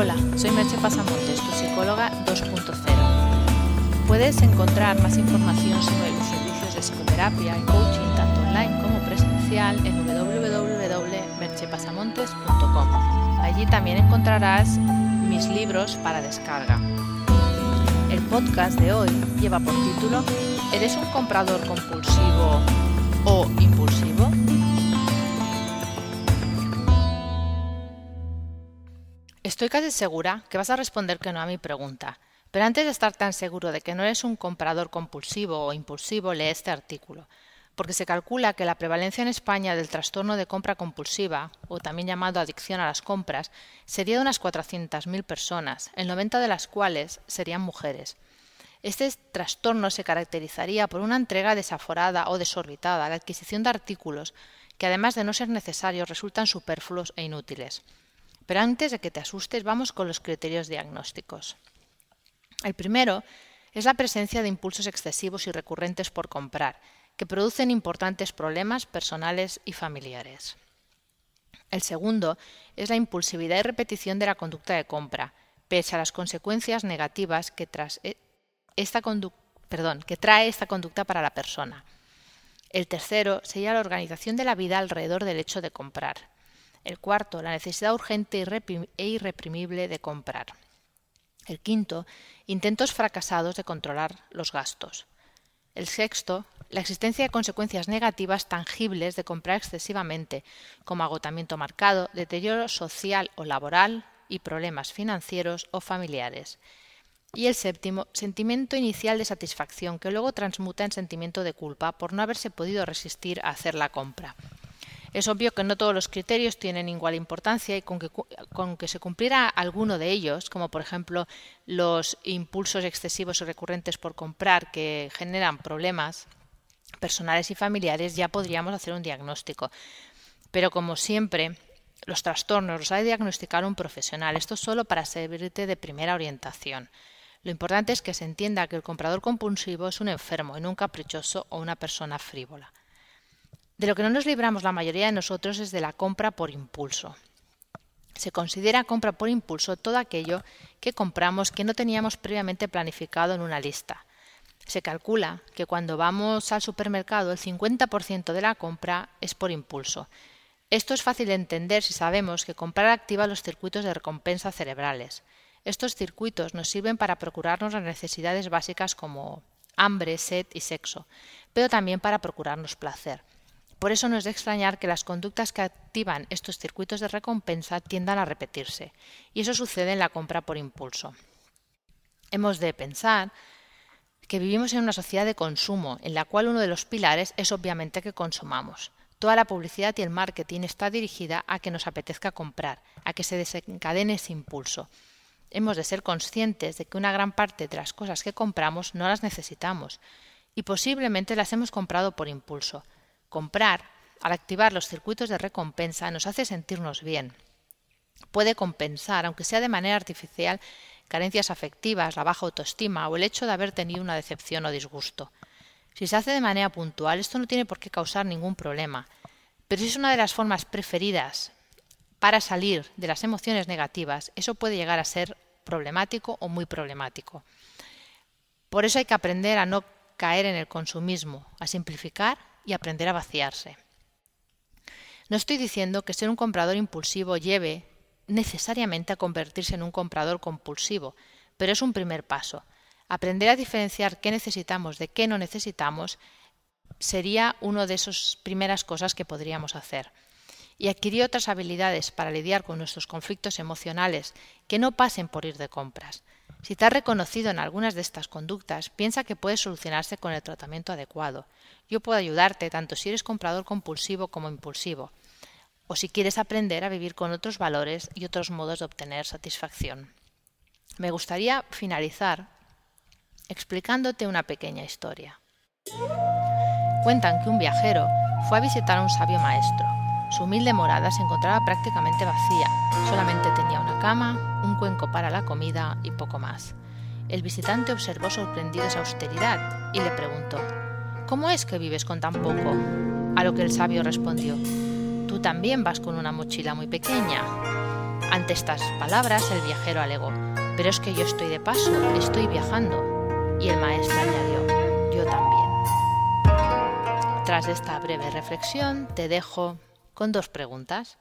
Hola, soy Merche Pasamontes, tu psicóloga 2.0. Puedes encontrar más información sobre los servicios de psicoterapia y coaching tanto online como presencial en www.merchepasamontes.com. Allí también encontrarás mis libros para descarga. El podcast de hoy lleva por título ¿Eres un comprador compulsivo o impulsivo? Estoy casi segura que vas a responder que no a mi pregunta, pero antes de estar tan seguro de que no eres un comprador compulsivo o impulsivo, lee este artículo, porque se calcula que la prevalencia en España del trastorno de compra compulsiva, o también llamado adicción a las compras, sería de unas 400.000 personas, el 90 de las cuales serían mujeres. Este trastorno se caracterizaría por una entrega desaforada o desorbitada, la adquisición de artículos que además de no ser necesarios resultan superfluos e inútiles. Pero antes de que te asustes, vamos con los criterios diagnósticos. El primero es la presencia de impulsos excesivos y recurrentes por comprar, que producen importantes problemas personales y familiares. El segundo es la impulsividad y repetición de la conducta de compra, pese a las consecuencias negativas que, e, esta que trae esta conducta para la persona. El tercero sería la organización de la vida alrededor del hecho de comprar. El cuarto, la necesidad urgente e irreprimible de comprar. El quinto, intentos fracasados de controlar los gastos. El sexto, la existencia de consecuencias negativas tangibles de comprar excesivamente, como agotamiento marcado, deterioro social o laboral y problemas financieros o familiares. Y el séptimo, sentimiento inicial de satisfacción que luego transmuta en sentimiento de culpa por no haberse podido resistir a hacer la compra. Es obvio que no todos los criterios tienen igual importancia y con que, se cumpliera alguno de ellos, como por ejemplo los impulsos excesivos y recurrentes por comprar que generan problemas personales y familiares, ya podríamos hacer un diagnóstico. Pero como siempre, los trastornos los ha de diagnosticar un profesional. Esto es solo para servirte de primera orientación. Lo importante es que se entienda que el comprador compulsivo es un enfermo y no un caprichoso o una persona frívola. De lo que no nos libramos la mayoría de nosotros es de la compra por impulso. Se considera compra por impulso todo aquello que compramos que no teníamos previamente planificado en una lista. Se calcula que cuando vamos al supermercado el 50% de la compra es por impulso. Esto es fácil de entender si sabemos que comprar activa los circuitos de recompensa cerebrales. Estos circuitos nos sirven para procurarnos las necesidades básicas como hambre, sed y sexo, pero también para procurarnos placer. Por eso no es de extrañar que las conductas que activan estos circuitos de recompensa tiendan a repetirse, y eso sucede en la compra por impulso. Hemos de pensar que vivimos en una sociedad de consumo, en la cual uno de los pilares es obviamente que consumamos. Toda la publicidad y el marketing está dirigida a que nos apetezca comprar, a que se desencadene ese impulso. Hemos de ser conscientes de que una gran parte de las cosas que compramos no las necesitamos, y posiblemente las hemos comprado por impulso, Comprar, al activar los circuitos de recompensa, nos hace sentirnos bien. Puede compensar, aunque sea de manera artificial, carencias afectivas, la baja autoestima o el hecho de haber tenido una decepción o disgusto. Si se hace de manera puntual, esto no tiene por qué causar ningún problema, pero si es una de las formas preferidas para salir de las emociones negativas, eso puede llegar a ser problemático o muy problemático. Por eso hay que aprender a no caer en el consumismo, a simplificar y aprender a vaciarse. No estoy diciendo que ser un comprador impulsivo lleve necesariamente a convertirse en un comprador compulsivo, pero es un primer paso. Aprender a diferenciar qué necesitamos de qué no necesitamos sería una de esas primeras cosas que podríamos hacer. Y adquirir otras habilidades para lidiar con nuestros conflictos emocionales que no pasen por ir de compras. Si te has reconocido en algunas de estas conductas, piensa que puede solucionarse con el tratamiento adecuado. Yo puedo ayudarte tanto si eres comprador compulsivo como impulsivo, o si quieres aprender a vivir con otros valores y otros modos de obtener satisfacción. Me gustaría finalizar explicándote una pequeña historia. Cuentan que un viajero fue a visitar a un sabio maestro. Su humilde morada se encontraba prácticamente vacía, solamente tenía una cama, cuenco para la comida y poco más. El visitante observó sorprendido esa austeridad y le preguntó ¿Cómo es que vives con tan poco? A lo que el sabio respondió Tú también vas con una mochila muy pequeña. Ante estas palabras el viajero alegó, pero es que yo estoy de paso, estoy viajando. Y el maestro añadió, yo también. Tras esta breve reflexión te dejo con dos preguntas.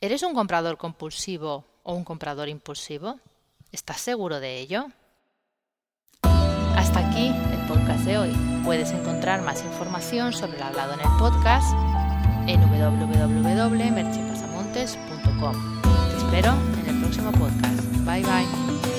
¿Eres un comprador compulsivo o un comprador impulsivo? ¿Estás seguro de ello? Hasta aquí el podcast de hoy. Puedes encontrar más información sobre el hablado en el podcast en www.merchepasamontes.com. Te espero en el próximo podcast. Bye bye.